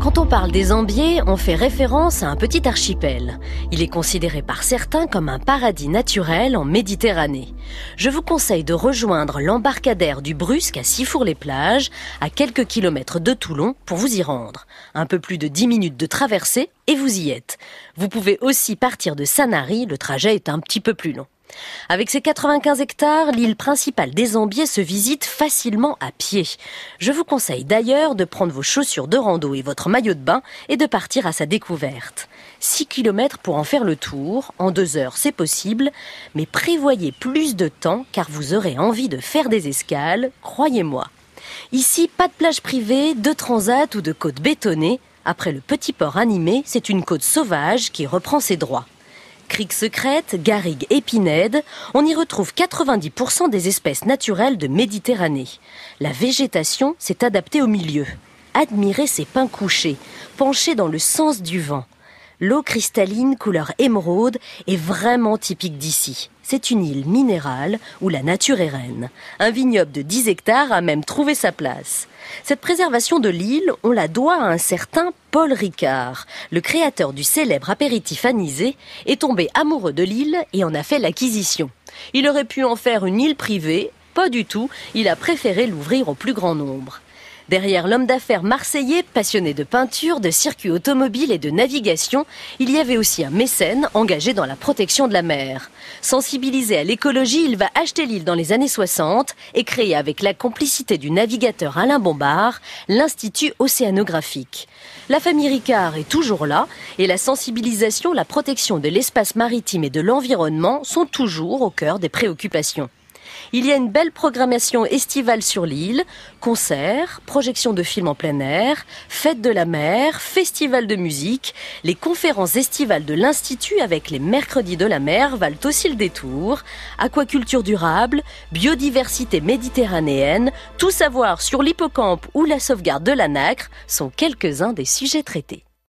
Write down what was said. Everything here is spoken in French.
Quand on parle des Ambiers, on fait référence à un petit archipel. Il est considéré par certains comme un paradis naturel en Méditerranée. Je vous conseille de rejoindre l'embarcadère du Brusque à Sifour-les-Plages, à quelques kilomètres de Toulon, pour vous y rendre. Un peu plus de 10 minutes de traversée et vous y êtes. Vous pouvez aussi partir de Sanary, le trajet est un petit peu plus long. Avec ses 95 hectares, l'île principale des Ambiers se visite facilement à pied. Je vous conseille d'ailleurs de prendre vos chaussures de rando et votre maillot de bain et de partir à sa découverte. 6 km pour en faire le tour, en deux heures c'est possible, mais prévoyez plus de temps car vous aurez envie de faire des escales, croyez-moi. Ici, pas de plage privée, de transat ou de côte bétonnée. Après le petit port animé, c'est une côte sauvage qui reprend ses droits criques secrètes, garrigues, épinèdes, on y retrouve 90% des espèces naturelles de Méditerranée. La végétation s'est adaptée au milieu. Admirez ces pins couchés, penchés dans le sens du vent. L'eau cristalline couleur émeraude est vraiment typique d'ici. C'est une île minérale où la nature est reine. Un vignoble de 10 hectares a même trouvé sa place. Cette préservation de l'île, on la doit à un certain Paul Ricard. Le créateur du célèbre apéritif anisé est tombé amoureux de l'île et en a fait l'acquisition. Il aurait pu en faire une île privée, pas du tout, il a préféré l'ouvrir au plus grand nombre. Derrière l'homme d'affaires marseillais, passionné de peinture, de circuits automobiles et de navigation, il y avait aussi un mécène engagé dans la protection de la mer. Sensibilisé à l'écologie, il va acheter l'île dans les années 60 et créer avec la complicité du navigateur Alain Bombard l'Institut océanographique. La famille Ricard est toujours là et la sensibilisation, la protection de l'espace maritime et de l'environnement sont toujours au cœur des préoccupations. Il y a une belle programmation estivale sur l'île, concerts, projections de films en plein air, fêtes de la mer, festival de musique. Les conférences estivales de l'Institut avec les mercredis de la mer valent aussi le détour. Aquaculture durable, biodiversité méditerranéenne, tout savoir sur l'hippocampe ou la sauvegarde de la nacre sont quelques-uns des sujets traités.